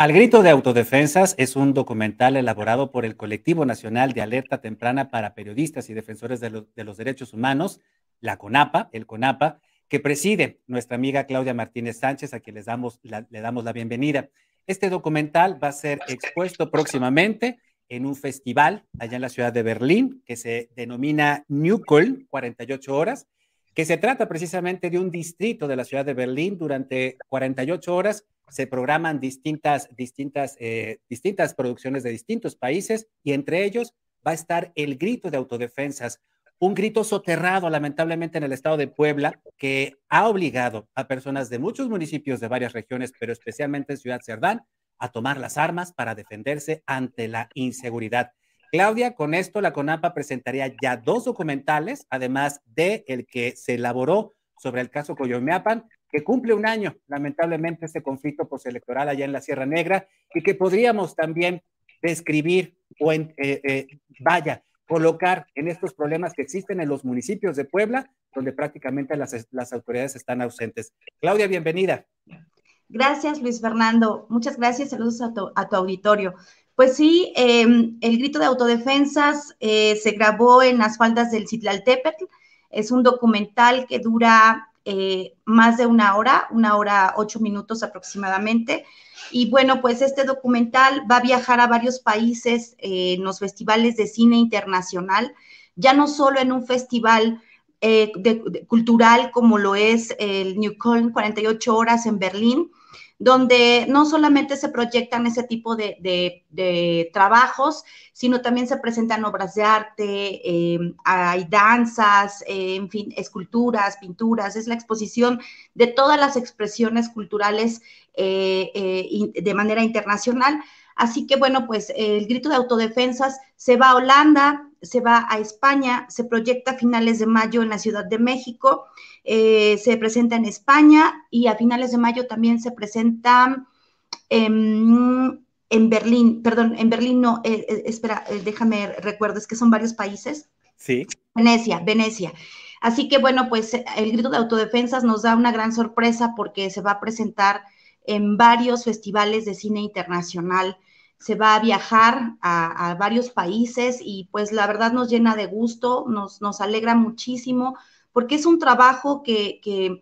Al Grito de Autodefensas es un documental elaborado por el Colectivo Nacional de Alerta Temprana para Periodistas y Defensores de, los Derechos Humanos, la CONAPA, el CONAPA, que preside nuestra amiga Claudia Martínez Sánchez, a quien les damos le damos la bienvenida. Este documental va a ser expuesto próximamente en un festival allá en la ciudad de Berlín que se denomina New Köln, 48 horas, que se trata precisamente de un distrito de la ciudad de Berlín. Durante 48 horas se programan distintas, distintas, eh, distintas producciones de distintos países y entre ellos va a estar el grito de autodefensas, un grito soterrado lamentablemente en el estado de Puebla que ha obligado a personas de muchos municipios de varias regiones, pero especialmente en Ciudad Cerdán, a tomar las armas para defenderse ante la inseguridad. Claudia, con esto la CONAPA presentaría ya dos documentales, además de el que se elaboró sobre el caso Coyomeapan, que cumple un año, lamentablemente, este conflicto postelectoral allá en la Sierra Negra y que podríamos también describir o, eh, eh, vaya, colocar en estos problemas que existen en los municipios de Puebla, donde prácticamente las, las autoridades están ausentes. Claudia, bienvenida. Gracias, Luis Fernando. Muchas gracias. Saludos a tu, a tu auditorio. Pues sí, em, el grito de autodefensas eh, se grabó en las faldas del Citlaltépetl. Es un documental que dura eh, más de una hora, una hora ocho minutos aproximadamente. Y bueno, pues este documental va a viajar a varios países eh, en los festivales de cine internacional, ya no solo en un festival eh, cultural como lo es el New Cologne 48 horas en Berlín, donde no solamente se proyectan ese tipo de, trabajos, sino también se presentan obras de arte, em, hay danzas, en fin, esculturas, pinturas, es la exposición de todas las expresiones culturales eh, eh, de manera internacional. Así que bueno, pues el grito de autodefensas se va a Holanda, se va a España, se proyecta a finales de mayo en la Ciudad de México, eh, se presenta en España y a finales de mayo también se presenta en, Berlín, perdón, en Berlín no, eh, eh, espera, déjame recuerdo, es que son varios países. Sí. Venecia, Venecia. Así que bueno, pues el grito de autodefensas nos da una gran sorpresa porque se va a presentar en varios festivales de cine internacional se va a viajar a, varios países y pues la verdad nos llena de gusto, nos, nos alegra muchísimo, porque es un trabajo que, que,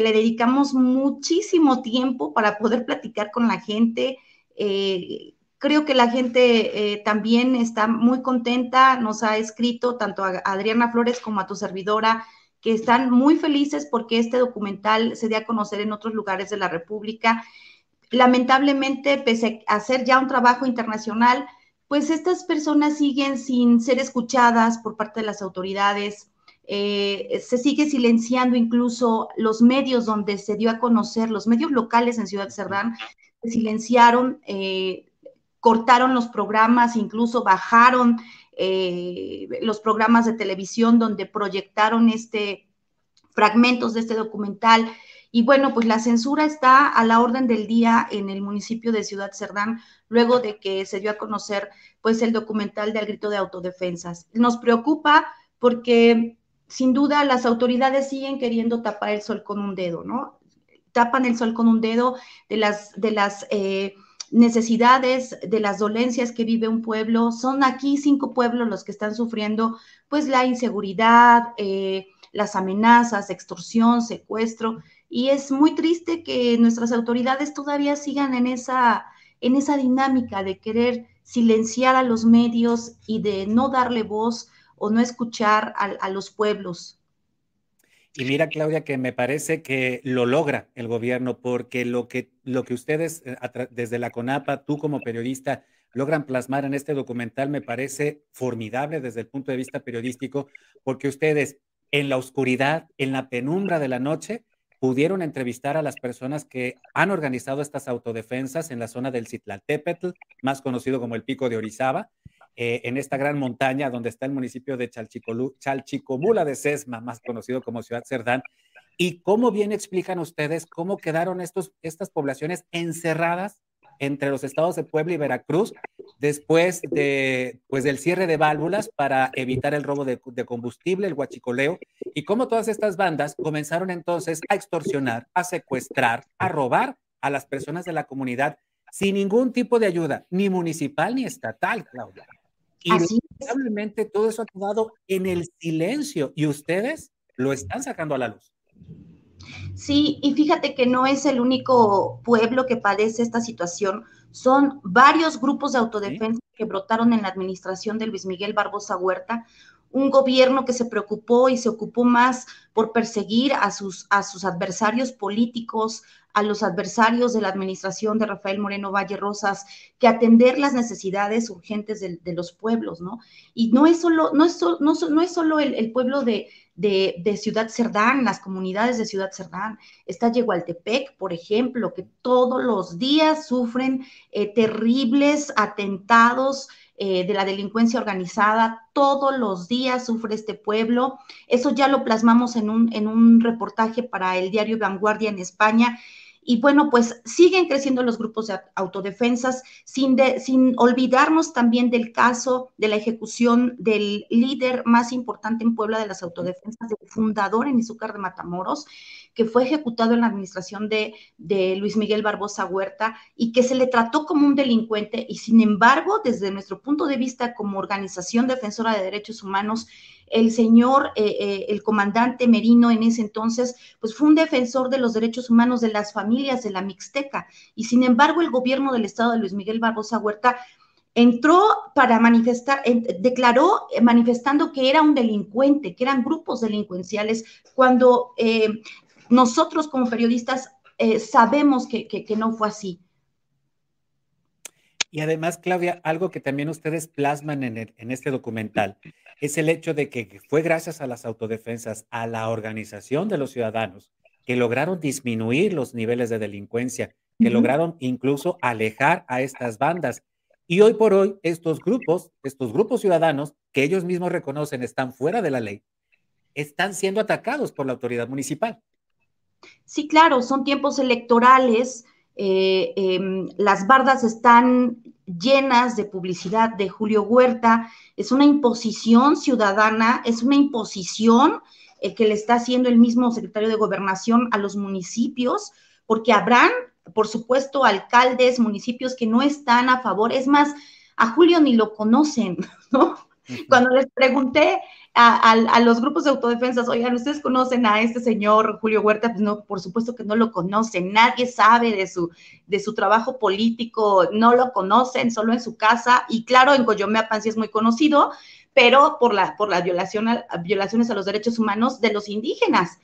le dedicamos muchísimo tiempo para poder platicar con la gente. Eh, creo que la gente eh, también está muy contenta, nos ha escrito tanto a Adriana Flores como a tu servidora, que están muy felices porque este documental se dé a conocer en otros lugares de la República lamentablemente, pese a hacer ya un trabajo internacional, pues estas personas siguen sin ser escuchadas por parte de las autoridades. Eh, se sigue silenciando incluso los medios donde se dio a conocer, los medios locales en Ciudad Cerdán, se silenciaron, eh, cortaron los programas, incluso bajaron eh, los programas de televisión donde proyectaron este fragmentos de este documental. Y bueno, pues la censura está a la orden del día en el municipio de Ciudad Cerdán, luego de que se dio a conocer pues el documental del grito de autodefensas. Nos preocupa porque sin duda las autoridades siguen queriendo tapar el sol con un dedo, ¿no? Tapan el sol con un dedo de las, de las eh, necesidades, de las dolencias que vive un pueblo. Son aquí cinco pueblos los que están sufriendo pues la inseguridad, eh, las amenazas, extorsión, secuestro. Y es muy triste que nuestras autoridades todavía sigan en esa, en esa dinámica de querer silenciar a los medios y de no darle voz o no escuchar a, los pueblos. Y mira, Claudia, que me parece que lo logra el gobierno, porque lo que, lo que ustedes eh, desde la CONAPA, tú como periodista, logran plasmar en este documental me parece formidable desde el punto de vista periodístico, porque ustedes en la oscuridad, en la penumbra de la noche, pudieron entrevistar a las personas que han organizado estas autodefensas en la zona del Citlaltépetl, más conocido como el Pico de Orizaba, eh, en esta gran montaña donde está el municipio de Chalchicomula de Sesma, más conocido como Ciudad Cerdán. Y cómo bien explican ustedes cómo quedaron estos, estas poblaciones encerradas entre los estados de Puebla y Veracruz después de, pues, del cierre de válvulas para evitar el robo de, combustible, el huachicoleo, y cómo todas estas bandas comenzaron entonces a extorsionar, a secuestrar, a robar a las personas de la comunidad sin ningún tipo de ayuda, ni municipal ni estatal, Claudia. Y lamentablemente todo eso ha quedado en el silencio y ustedes lo están sacando a la luz. Sí, y fíjate que no es el único pueblo que padece esta situación. Son varios grupos de autodefensa que brotaron en la administración de Luis Miguel Barbosa Huerta, un gobierno que se preocupó y se ocupó más por perseguir a sus, a sus adversarios políticos, a los adversarios de la administración de Rafael Moreno Valle Rosas, que atender las necesidades urgentes de, los pueblos, ¿no? Y no es solo, no es, no, es solo el, pueblo de, de, Ciudad Cerdán, las comunidades de Ciudad Cerdán. Está Yegualtepec, por ejemplo, que todos los días sufren eh, terribles atentados eh, de la delincuencia organizada. Todos los días sufre este pueblo. Eso ya lo plasmamos en un, en un reportaje para el diario Vanguardia en España. Y bueno, pues siguen creciendo los grupos de autodefensas, sin, sin olvidarnos también del caso de la ejecución del líder más importante en Puebla de las autodefensas, del fundador en Izúcar de Matamoros, que fue ejecutado en la administración de, de, Luis Miguel Barbosa Huerta y que se le trató como un delincuente. Y sin embargo, desde nuestro punto de vista como organización defensora de derechos humanos, el señor, eh, eh, el comandante Merino en ese entonces, pues fue un defensor de los derechos humanos de las familias de la Mixteca. Y sin embargo, el gobierno del estado de Luis Miguel Barbosa Huerta entró para manifestar, declaró eh, manifestando que era un delincuente, que eran grupos delincuenciales, cuando nosotros como periodistas sabemos que, no fue así. Y además, Claudia, algo que también ustedes plasman en, en este documental es el hecho de que fue gracias a las autodefensas, a la organización de los ciudadanos, que lograron disminuir los niveles de delincuencia, que lograron incluso alejar a estas bandas. Y hoy por hoy, estos grupos, estos grupos ciudadanos, que ellos mismos reconocen están fuera de la ley, están siendo atacados por la autoridad municipal. Sí, claro, son tiempos electorales, eh, em, las bardas están llenas de publicidad de Julio Huerta, es una imposición ciudadana, es una imposición eh, que le está haciendo el mismo secretario de gobernación a los municipios, porque habrán, por supuesto, alcaldes, municipios que no están a favor, es más, a Julio ni lo conocen, ¿no? Cuando les pregunté a, los grupos de autodefensas, oigan, ¿ustedes conocen a este señor Julio Huerta? Pues no, por supuesto que no lo conocen, nadie sabe de su, de su trabajo político, no lo conocen, solo en su casa, y claro, en Coyomeapan sí es muy conocido, pero por la, por la violación violaciones a los derechos humanos de los indígenas.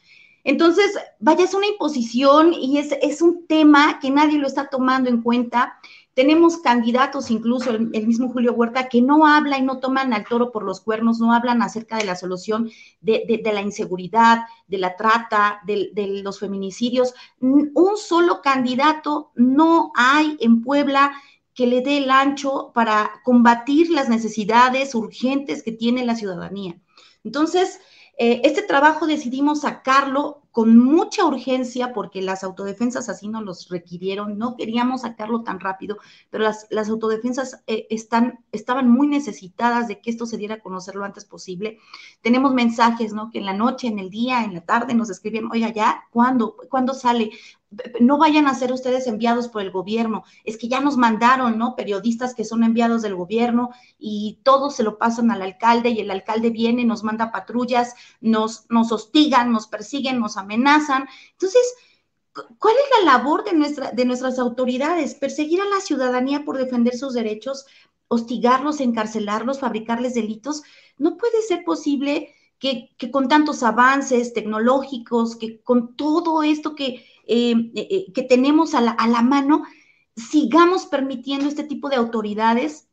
Entonces, vaya, es una imposición y es, es un tema que nadie lo está tomando en cuenta tenemos candidatos, incluso el, mismo Julio Huerta, que no habla y no toman al toro por los cuernos, no hablan acerca de la solución de, la inseguridad, de la trata, de, de, los feminicidios. Un solo candidato no hay en Puebla que le dé el ancho para combatir las necesidades urgentes que tiene la ciudadanía. Entonces, eh, este trabajo decidimos sacarlo con mucha urgencia porque las autodefensas así nos los requirieron, no queríamos sacarlo tan rápido, pero las, autodefensas eh, están, estaban muy necesitadas de que esto se diera a conocer lo antes posible. Tenemos mensajes, ¿no? Que en la noche, en el día, en la tarde nos escribían, oiga, ya, ¿cuándo? ¿Cuándo sale? No vayan a ser ustedes enviados por el gobierno, es que ya nos mandaron, ¿no? Periodistas que son enviados del gobierno y todos se lo pasan al alcalde y el alcalde viene, nos manda patrullas, nos, nos hostigan, nos persiguen, nos amenazan. Entonces, ¿cuál es la labor de, nuestra, de nuestras autoridades? Perseguir a la ciudadanía por defender sus derechos, hostigarlos, encarcelarlos, fabricarles delitos. No puede ser posible que, que con tantos avances tecnológicos, que con todo esto que eh, eh, eh, que tenemos a la, mano, sigamos permitiendo este tipo de autoridades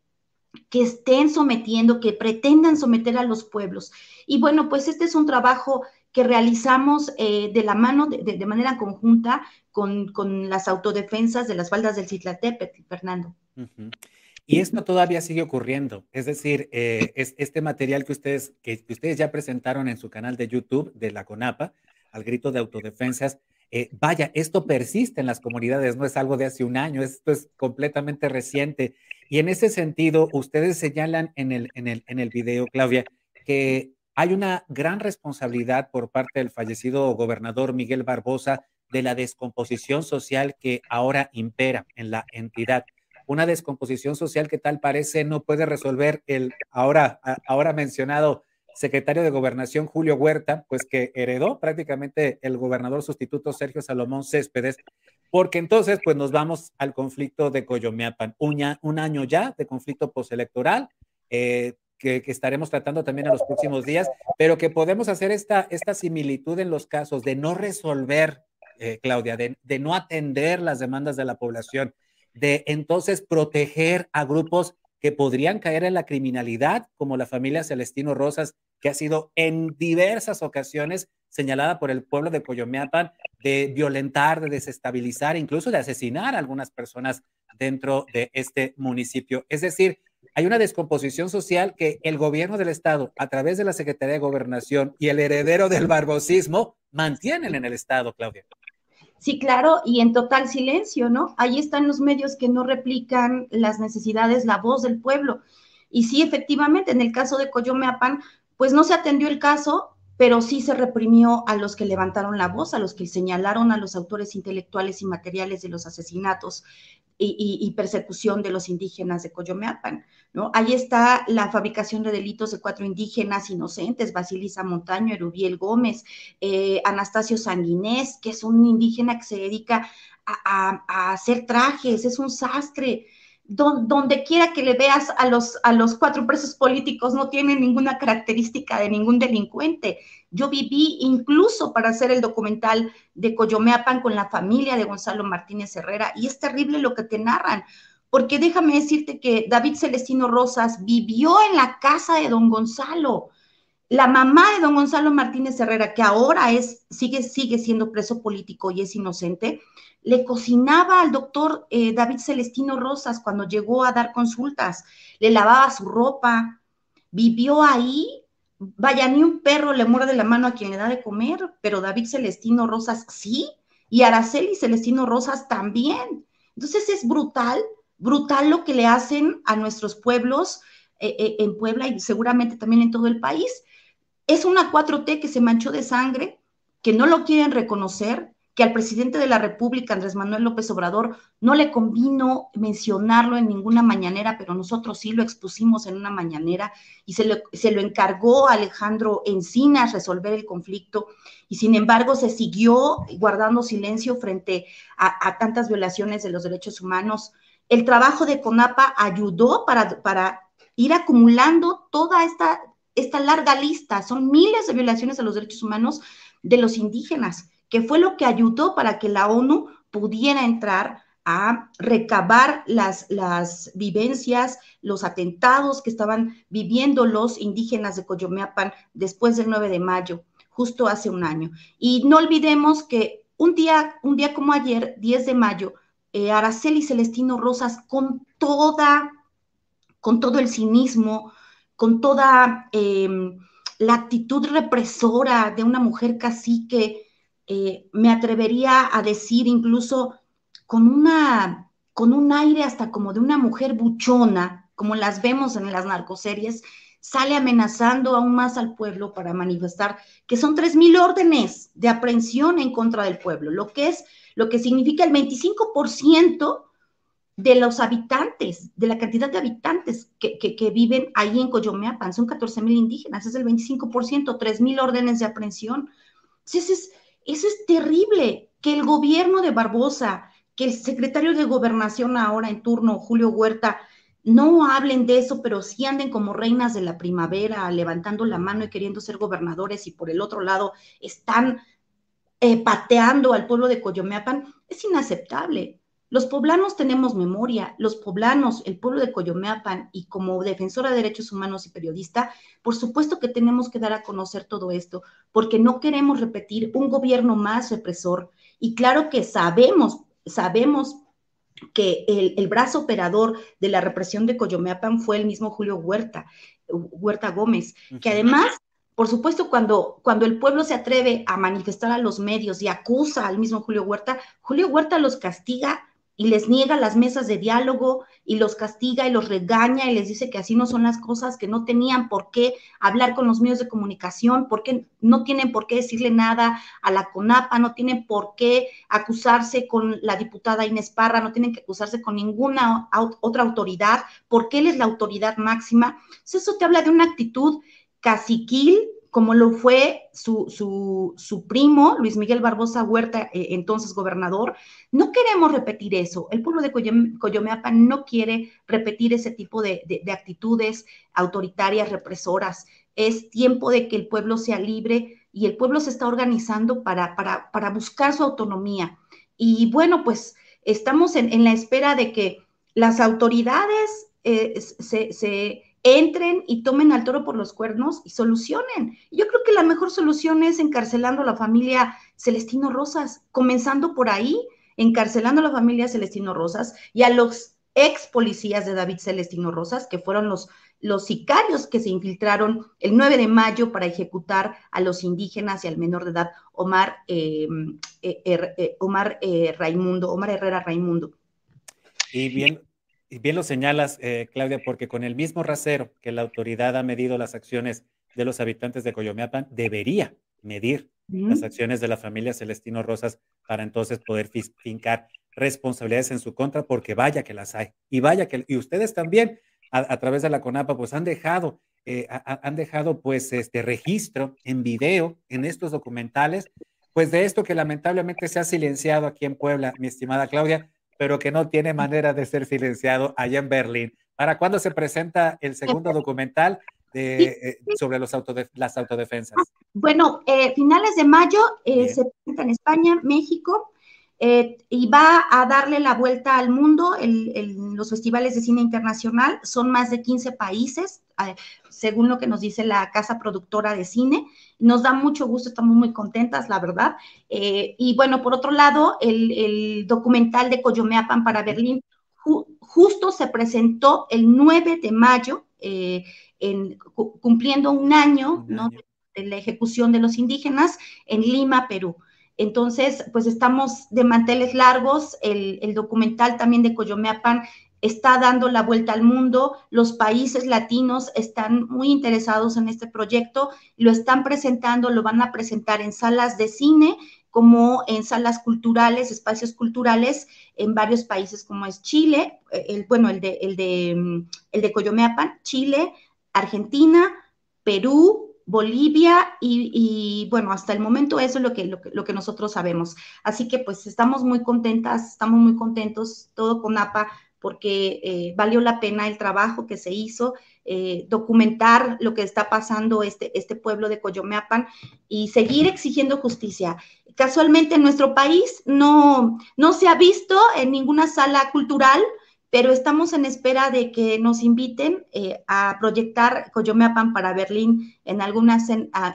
que estén sometiendo, que pretendan someter a los pueblos. Y bueno, pues este es un trabajo que realizamos de la mano, de, manera conjunta, con, con, las autodefensas de las faldas del Citlatepetl, Fernando. Y esto todavía sigue ocurriendo. Es decir, es este material que ustedes, que, ustedes ya presentaron en su canal de YouTube de la CONAPA, al grito de autodefensas, eh, vaya, esto persiste en las comunidades, no es algo de hace un año, esto es completamente reciente. Y en ese sentido, ustedes señalan en el, en el, en el video, Claudia, que hay una gran responsabilidad por parte del fallecido gobernador Miguel Barbosa de la descomposición social que ahora impera en la entidad. una descomposición social que tal parece no puede resolver el ahora, ahora mencionado secretario de Gobernación Julio Huerta, pues que heredó prácticamente el gobernador sustituto Sergio Salomón Céspedes, porque entonces pues nos vamos al conflicto de Coyomeapan, un, un año ya de conflicto postelectoral, eh, que, estaremos tratando también en los próximos días, pero que podemos hacer esta, esta similitud en los casos de no resolver, eh, Claudia, de, de no atender las demandas de la población, de entonces proteger a grupos que podrían caer en la criminalidad, como la familia Celestino Rosas, que ha sido en diversas ocasiones señalada por el pueblo de Coyomeapan de violentar, de desestabilizar, incluso de asesinar a algunas personas dentro de este municipio. Es decir, hay una descomposición social que el gobierno del estado, a través de la Secretaría de Gobernación y el heredero del barbosismo, mantienen en el estado, Claudia. Sí, claro, y en total silencio, ¿no? Ahí están los medios que no replican las necesidades, la voz del pueblo. Y sí, efectivamente, en el caso de Coyomeapan, pues no se atendió el caso, pero sí se reprimió a los que levantaron la voz, a los que señalaron a los autores intelectuales y materiales de los asesinatos y, persecución de los indígenas de Coyomeapan, ¿no? Ahí está la fabricación de delitos de cuatro indígenas inocentes, Basilisa Montaño, Erubiel Gómez, eh, Anastasio Sanguinés, que es un indígena que se dedica a hacer trajes, es un sastre, donde quiera que le veas a los, a los cuatro presos políticos, no tiene ninguna característica de ningún delincuente. Yo viví incluso para hacer el documental de Coyomeapan con la familia de Gonzalo Martínez Herrera y es terrible lo que te narran, porque déjame decirte que David Celestino Rosas vivió en la casa de don Gonzalo. La mamá de don Gonzalo Martínez Herrera, que ahora es, sigue, sigue siendo preso político y es inocente, le cocinaba al doctor eh, David Celestino Rosas cuando llegó a dar consultas, le lavaba su ropa, vivió ahí. Vaya, ni un perro le muerde la mano a quien le da de comer, pero David Celestino Rosas sí, y Araceli Celestino Rosas también. Entonces es brutal, brutal lo que le hacen a nuestros pueblos eh, eh, en Puebla y seguramente también en todo el país. Es una 4T que se manchó de sangre, que no lo quieren reconocer, que al presidente de la República, Andrés Manuel López Obrador, no le convino mencionarlo en ninguna mañanera, pero nosotros sí lo expusimos en una mañanera y se lo, encargó a Alejandro Encinas resolver el conflicto y sin embargo se siguió guardando silencio frente a, tantas violaciones de los derechos humanos. El trabajo de CONAPA ayudó para ir acumulando toda esta, esta larga lista, son miles de violaciones a los derechos humanos de los indígenas que fue lo que ayudó para que la ONU pudiera entrar a recabar las, las vivencias, los atentados que estaban viviendo los indígenas de Coyomeapan después del 9 de mayo, justo hace un año. Y no olvidemos que un día, un día como ayer, 10 de mayo, eh, Araceli Celestino Rosas, con toda, con todo el cinismo, con toda em, la actitud represora de una mujer cacique, eh, me atrevería a decir incluso con una con un aire hasta como de una mujer buchona, como las vemos en las narcoseries, sale amenazando aún más al pueblo para manifestar que son 3.000 órdenes de aprehensión en contra del pueblo, lo que es, lo que significa el 25% de los habitantes, de la cantidad de habitantes que, que, viven ahí en Coyomeapan, son 14.000 indígenas, es el 25%, 3.000 órdenes de aprehensión. Entonces, es, eso es terrible, que el gobierno de Barbosa, que el secretario de gobernación ahora en turno, Julio Huerta, no hablen de eso, pero sí anden como reinas de la primavera, levantando la mano y queriendo ser gobernadores y por el otro lado están eh, pateando al pueblo de Coyomeapan, es inaceptable. Los poblanos tenemos memoria, los poblanos, el pueblo de Coyomeapan y como defensora de derechos humanos y periodista, por supuesto que tenemos que dar a conocer todo esto, porque no queremos repetir un gobierno más represor. Y claro que sabemos, sabemos que el, brazo operador de la represión de Coyomeapan fue el mismo Julio Huerta, Huerta Gómez, que además por supuesto, cuando, cuando el pueblo se atreve a manifestar a los medios y acusa al mismo Julio Huerta, Julio Huerta los castiga y les niega las mesas de diálogo y los castiga y los regaña y les dice que así no son las cosas, que no tenían por qué hablar con los medios de comunicación, porque no tienen por qué decirle nada a la CONAPA, no tienen por qué acusarse con la diputada Inés Parra, no tienen que acusarse con ninguna otra autoridad, porque él es la autoridad máxima. Eso te habla de una actitud caciquil, como lo fue su, su, primo, Luis Miguel Barbosa Huerta, eh, entonces gobernador. No queremos repetir eso. El pueblo de Coyomeapa no quiere repetir ese tipo de, actitudes autoritarias, represoras. Es tiempo de que el pueblo sea libre y el pueblo se está organizando para, para, buscar su autonomía. Y bueno, pues estamos en, la espera de que las autoridades eh, se, se entren y tomen al toro por los cuernos y solucionen. Yo creo que la mejor solución es encarcelando a la familia Celestino Rosas, comenzando por ahí, encarcelando a la familia Celestino Rosas y a los ex policías de David Celestino Rosas, que fueron los, los sicarios que se infiltraron el 9 de mayo para ejecutar a los indígenas y al menor de edad, Omar, eh, eh, eh, Omar Raimundo, Omar Herrera Raimundo. Y bien, bien lo señalas, eh, Claudia, porque con el mismo rasero que la autoridad ha medido las acciones de los habitantes de Coyomeapan, debería medir las acciones de la familia Celestino Rosas para entonces poder fincar responsabilidades en su contra, porque vaya que las hay. Y vaya que, y ustedes también, a, través de la CONAPA, pues han dejado, eh, han dejado pues este registro en video en estos documentales, pues de esto que lamentablemente se ha silenciado aquí en Puebla, mi estimada Claudia, pero que no tiene manera de ser silenciado allá en Berlín. ¿Para cuándo se presenta el segundo documental de, eh, sobre los las autodefensas? Bueno, eh, finales de mayo eh, se presenta en España, México, y va a darle la vuelta al mundo en los festivales de cine internacional. Son más de 15 países, según lo que nos dice la casa productora de cine. Nos da mucho gusto, estamos muy contentas, la verdad. Eh, y bueno, por otro lado, el, documental de Coyomeapan para Berlín justo se presentó el 9 de mayo, eh, cumpliendo un año, de la ejecución de los indígenas en Lima, Perú. Entonces, pues estamos de manteles largos. El, documental también de Coyomeapan está dando la vuelta al mundo, los países latinos están muy interesados en este proyecto, lo están presentando, lo van a presentar en salas de cine como en salas culturales, espacios culturales en varios países como es Chile, eh, el, bueno, el de, el de, el de Coyomeapan, Chile, Argentina, Perú, Bolivia y, bueno, hasta el momento eso es lo que, lo que, lo, que, nosotros sabemos. Así que pues estamos muy contentas, estamos muy contentos, todo con APA porque eh, valió la pena el trabajo que se hizo, eh, documentar lo que está pasando este, este pueblo de Coyomeapan y seguir exigiendo justicia. Casualmente en nuestro país no, no se ha visto en ninguna sala cultural, pero estamos en espera de que nos inviten eh, a proyectar Coyomeapan para Berlín en, alguna,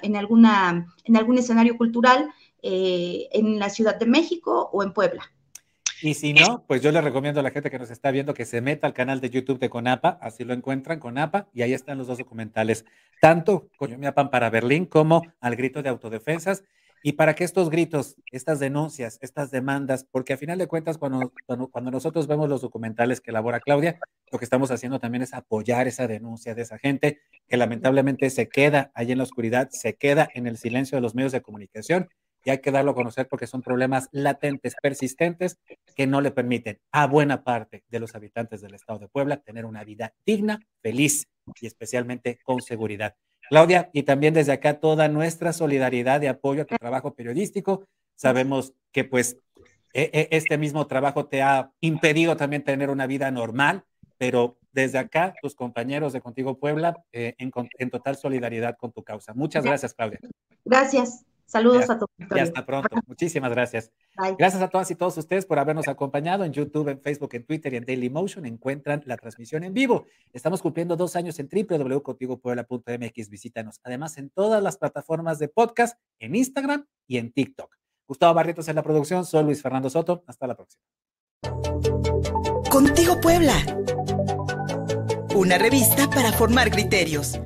en, alguna, en algún escenario cultural en la Ciudad de México o en Puebla. Y si no, pues yo le recomiendo a la gente que nos está viendo que se meta al canal de YouTube de Conapa, así lo encuentran, Conapa, y ahí están los dos documentales, tanto Coyomiapan para Berlín como al grito de autodefensas. Y para que estos gritos, estas denuncias, estas demandas, porque a final de cuentas, cuando, cuando, nosotros vemos los documentales que elabora Claudia, lo que estamos haciendo también es apoyar esa denuncia de esa gente que lamentablemente se queda ahí en la oscuridad, se queda en el silencio de los medios de comunicación y hay que darlo a conocer porque son problemas latentes, persistentes, que no le permiten a buena parte de los habitantes del estado de Puebla tener una vida digna, feliz y especialmente con seguridad. Claudia, y también desde acá toda nuestra solidaridad y apoyo a tu trabajo periodístico. Sabemos que pues e, e, este mismo trabajo te ha impedido también tener una vida normal, pero desde acá, tus compañeros de Contigo Puebla, eh, en, en total solidaridad con tu causa. Muchas gracias, Claudia. Gracias. Saludos a todos. Y hasta pronto. Muchísimas gracias. Gracias a todas y todos ustedes por habernos acompañado en YouTube, en Facebook, en Twitter y en Daily Motion. Encuentran la transmisión en vivo. Estamos cumpliendo dos años en www.contigopuebla.mx. Visítanos. Además, en todas las plataformas de podcast, en Instagram y en TikTok. Gustavo Barrientos en la producción. Soy Luis Fernando Soto. Hasta la próxima. Contigo Puebla. Una revista para formar criterios.